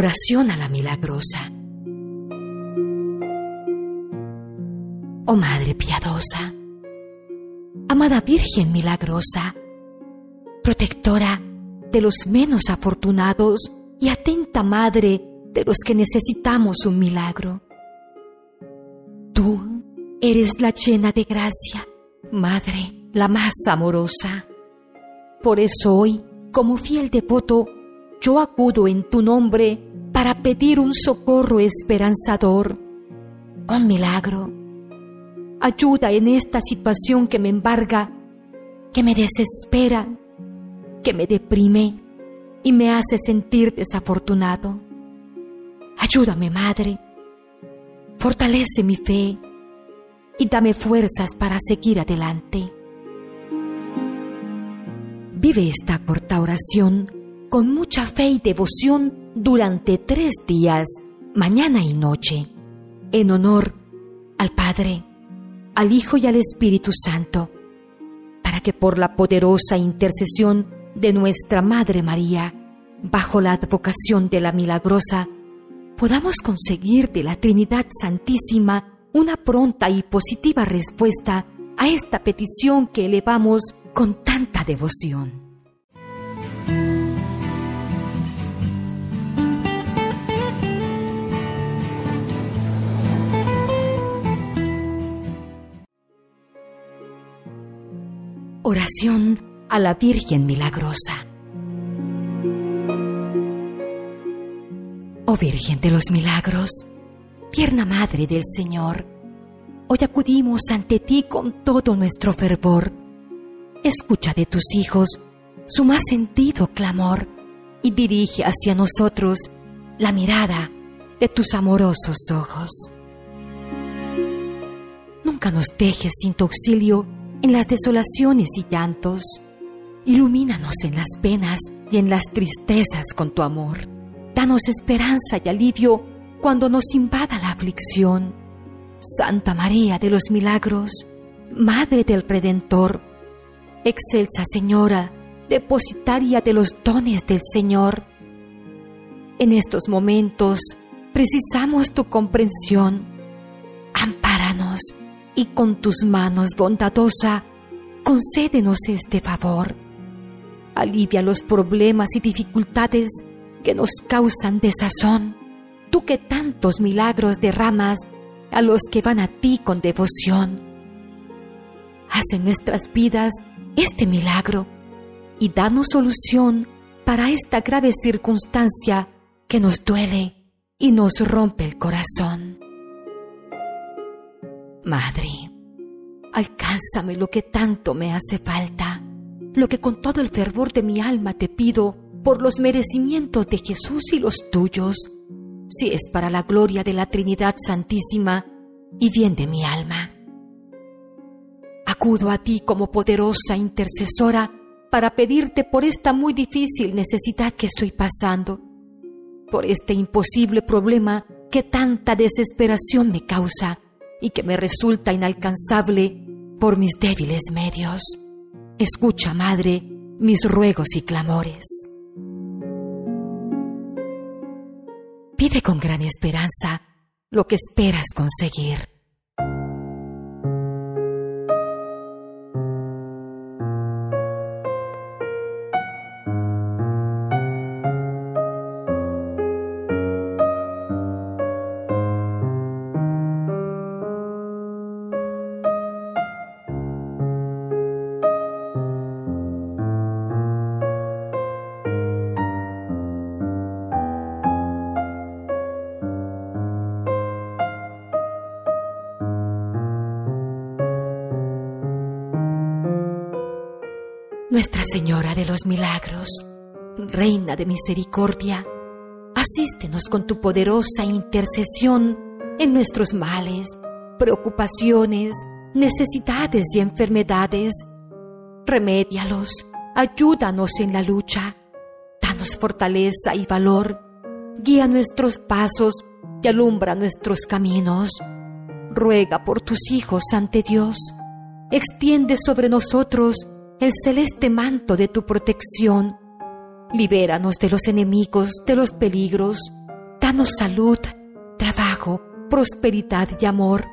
Oración a la milagrosa. Oh Madre piadosa, amada Virgen milagrosa, protectora de los menos afortunados y atenta Madre de los que necesitamos un milagro. Tú eres la llena de gracia, Madre, la más amorosa. Por eso hoy, como fiel devoto, yo acudo en tu nombre para pedir un socorro esperanzador, un milagro. Ayuda en esta situación que me embarga, que me desespera, que me deprime y me hace sentir desafortunado. Ayúdame, Madre. Fortalece mi fe y dame fuerzas para seguir adelante. Vive esta corta oración con mucha fe y devoción durante tres días, mañana y noche, en honor al Padre, al Hijo y al Espíritu Santo, para que por la poderosa intercesión de nuestra Madre María, bajo la advocación de la milagrosa, podamos conseguir de la Trinidad Santísima una pronta y positiva respuesta a esta petición que elevamos con tanta devoción. Oración a la Virgen Milagrosa. Oh Virgen de los Milagros, tierna Madre del Señor, hoy acudimos ante ti con todo nuestro fervor. Escucha de tus hijos su más sentido clamor y dirige hacia nosotros la mirada de tus amorosos ojos. Nunca nos dejes sin tu auxilio en las desolaciones y llantos. Ilumínanos en las penas y en las tristezas con tu amor. Danos esperanza y alivio cuando nos invada la aflicción. Santa María de los Milagros, Madre del Redentor, excelsa Señora, depositaria de los dones del Señor. En estos momentos precisamos tu comprensión. Ampáranos y con tus manos bondadosa, concédenos este favor. Alivia los problemas y dificultades que nos causan desazón tú que tantos milagros derramas a los que van a ti con devoción. Haz en nuestras vidas este milagro y danos solución para esta grave circunstancia que nos duele y nos rompe el corazón. Madre, alcánzame lo que tanto me hace falta, lo que con todo el fervor de mi alma te pido por los merecimientos de Jesús y los tuyos. Si es para la gloria de la Trinidad Santísima y bien de mi alma. Acudo a ti como poderosa intercesora para pedirte por esta muy difícil necesidad que estoy pasando, por este imposible problema que tanta desesperación me causa y que me resulta inalcanzable por mis débiles medios. Escucha, Madre, mis ruegos y clamores. Pide con gran esperanza lo que esperas conseguir. Nuestra Señora de los Milagros, Reina de Misericordia, asístenos con tu poderosa intercesión en nuestros males, preocupaciones, necesidades y enfermedades. Remédialos, ayúdanos en la lucha, danos fortaleza y valor, guía nuestros pasos y alumbra nuestros caminos. Ruega por tus hijos ante Dios, extiende sobre nosotros el celeste manto de tu protección. Libéranos de los enemigos, de los peligros, danos salud, trabajo, prosperidad y amor.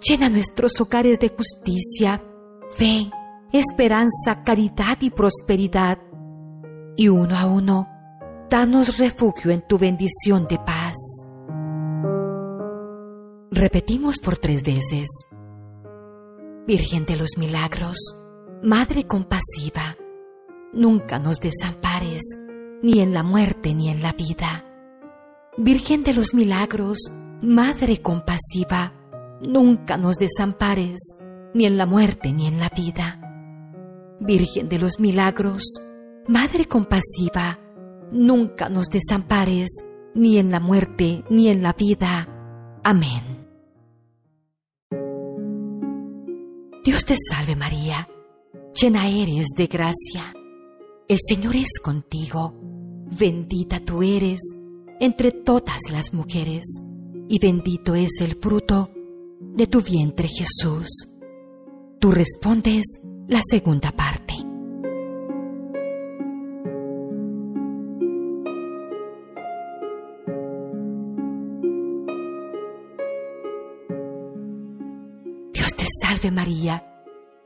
Llena nuestros hogares de justicia, fe, esperanza, caridad y prosperidad. Y uno a uno, danos refugio en tu bendición de paz. Repetimos por tres veces. Virgen de los Milagros, Madre compasiva, nunca nos desampares, ni en la muerte ni en la vida. Virgen de los Milagros, Madre compasiva, nunca nos desampares, ni en la muerte ni en la vida. Virgen de los Milagros, Madre compasiva, nunca nos desampares, ni en la muerte ni en la vida. Amén. Dios te salve María, llena eres de gracia. El Señor es contigo, bendita tú eres entre todas las mujeres, y bendito es el fruto de tu vientre Jesús. Tú respondes la segunda parte. Salve María,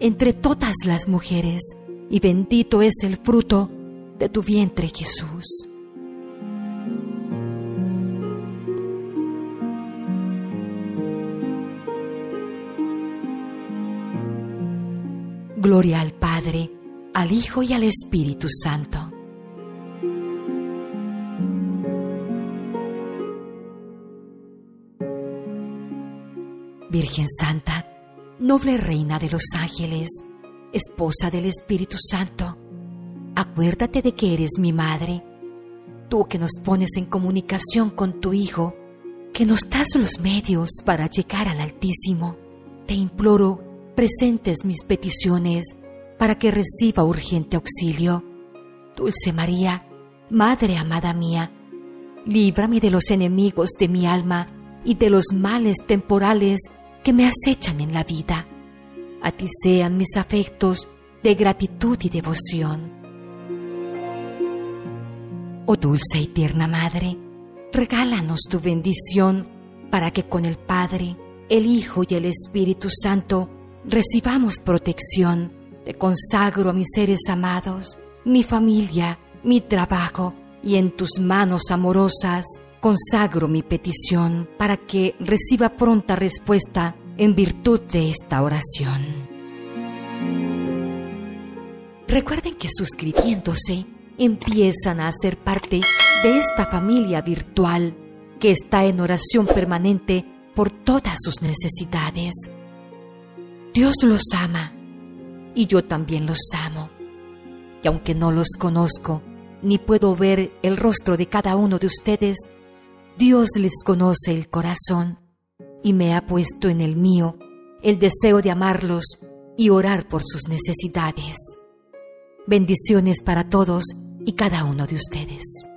entre todas las mujeres, y bendito es el fruto de tu vientre Jesús. Gloria al Padre, al Hijo y al Espíritu Santo. Virgen Santa, noble reina de los ángeles, esposa del Espíritu Santo, acuérdate de que eres mi madre, tú que nos pones en comunicación con tu Hijo, que nos das los medios para llegar al Altísimo. Te imploro, presentes mis peticiones para que reciba urgente auxilio. Dulce María, Madre amada mía, líbrame de los enemigos de mi alma y de los males temporales que me acechan en la vida. A ti sean mis afectos de gratitud y devoción. Oh dulce y tierna Madre, regálanos tu bendición para que con el Padre, el Hijo y el Espíritu Santo recibamos protección. Te consagro a mis seres amados, mi familia, mi trabajo y en tus manos amorosas consagro mi petición para que reciba pronta respuesta en virtud de esta oración. Recuerden que suscribiéndose empiezan a ser parte de esta familia virtual que está en oración permanente por todas sus necesidades. Dios los ama y yo también los amo. Y aunque no los conozco, ni puedo ver el rostro de cada uno de ustedes, Dios les conoce el corazón y me ha puesto en el mío el deseo de amarlos y orar por sus necesidades. Bendiciones para todos y cada uno de ustedes.